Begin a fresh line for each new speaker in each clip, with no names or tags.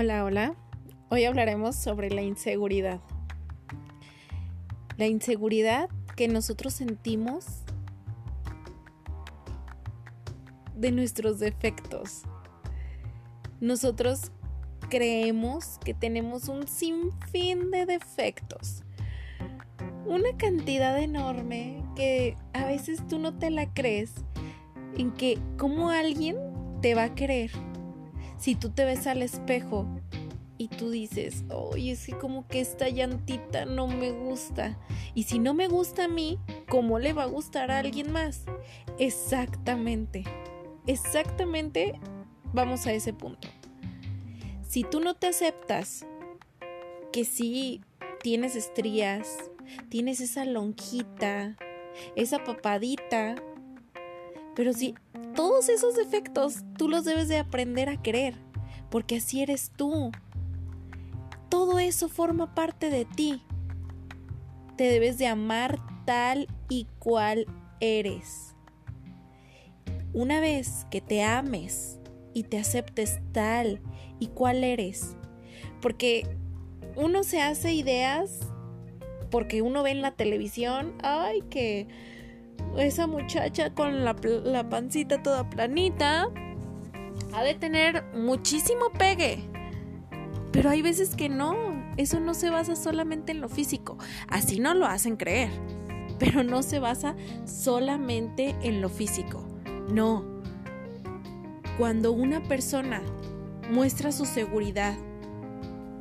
Hola, hola. Hoy hablaremos sobre la inseguridad. La inseguridad que nosotros sentimos de nuestros defectos. Nosotros creemos que tenemos un sinfín de defectos. Una cantidad enorme que a veces tú no te la crees en que cómo alguien te va a querer si tú te ves al espejo y tú dices, oye, es que como que esta llantita no me gusta. Y si no me gusta a mí, ¿cómo le va a gustar a alguien más? Exactamente, exactamente vamos a ese punto. Si tú no te aceptas que sí tienes estrías, tienes esa lonjita, esa papadita, pero si todos esos defectos tú los debes de aprender a querer, porque así eres tú. Todo eso forma parte de ti. Te debes de amar tal y cual eres. Una vez que te ames y te aceptes tal y cual eres, porque uno se hace ideas porque uno ve en la televisión, ay, que esa muchacha con la, pancita toda planita ha de tener muchísimo pegue. Pero hay veces que no, eso no se basa solamente en lo físico, así no lo hacen creer, pero no se basa solamente en lo físico, no. Cuando una persona muestra su seguridad,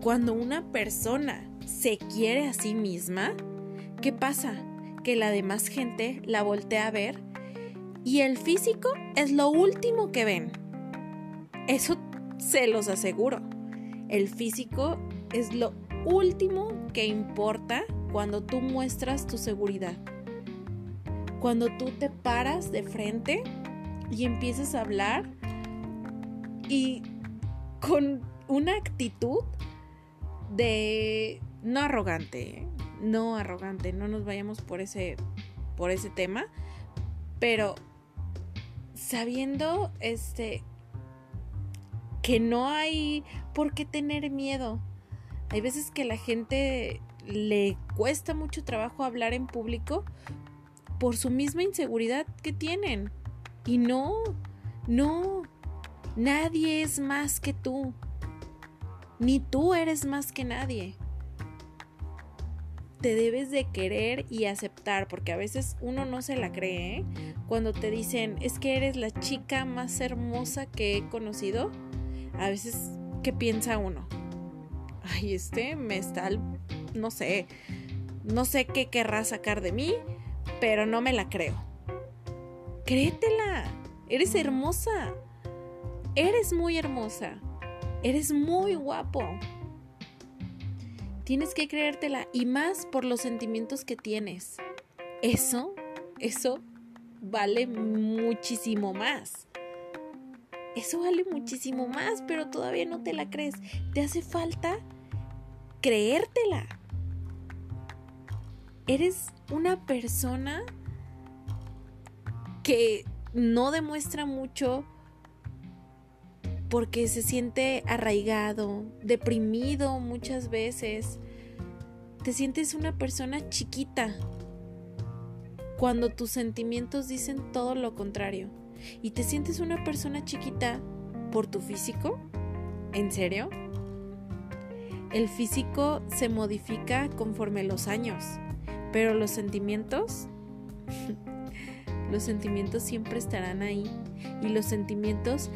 cuando una persona se quiere a sí misma, ¿qué pasa? Que la demás gente la voltea a ver y el físico es lo último que ven. Eso se los aseguro. El físico es lo último que importa cuando tú muestras tu seguridad. Cuando tú te paras de frente y empiezas a hablar y con una actitud de no arrogante. No arrogante, no nos vayamos por ese, por ese tema, pero sabiendo este que no hay por qué tener miedo. Hay veces que la gente le cuesta mucho trabajo hablar en público por su misma inseguridad que tienen. Y no, no, nadie es más que tú. Ni tú eres más que nadie te debes de querer y aceptar, porque a veces uno no se la cree, ¿eh? Cuando te dicen, es que eres la chica más hermosa que he conocido, a veces, ¿qué piensa uno? Ay, este me está, no sé, no sé qué querrá sacar de mí, pero no me la creo. Créetela, eres hermosa, eres muy hermosa, eres muy guapo. Tienes que creértela y más por los sentimientos que tienes. Eso, eso vale muchísimo más. Eso vale muchísimo más, pero todavía no te la crees. Te hace falta creértela. Eres una persona que no demuestra mucho porque se siente arraigado, deprimido muchas veces. Te sientes una persona chiquita cuando tus sentimientos dicen todo lo contrario. Y te sientes una persona chiquita por tu físico. ¿En serio? El físico se modifica conforme los años, pero los sentimientos, los sentimientos siempre estarán ahí. Y los sentimientos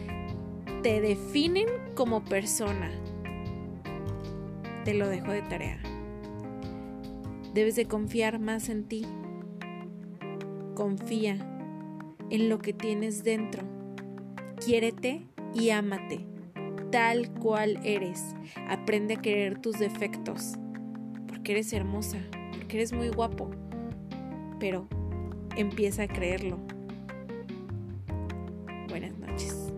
te definen como persona. Te lo dejo de tarea. Debes de confiar más en ti. Confía en lo que tienes dentro. Quiérete y ámate tal cual eres. Aprende a querer tus defectos, porque eres hermosa, porque eres muy guapo, pero empieza a creerlo. Buenas noches.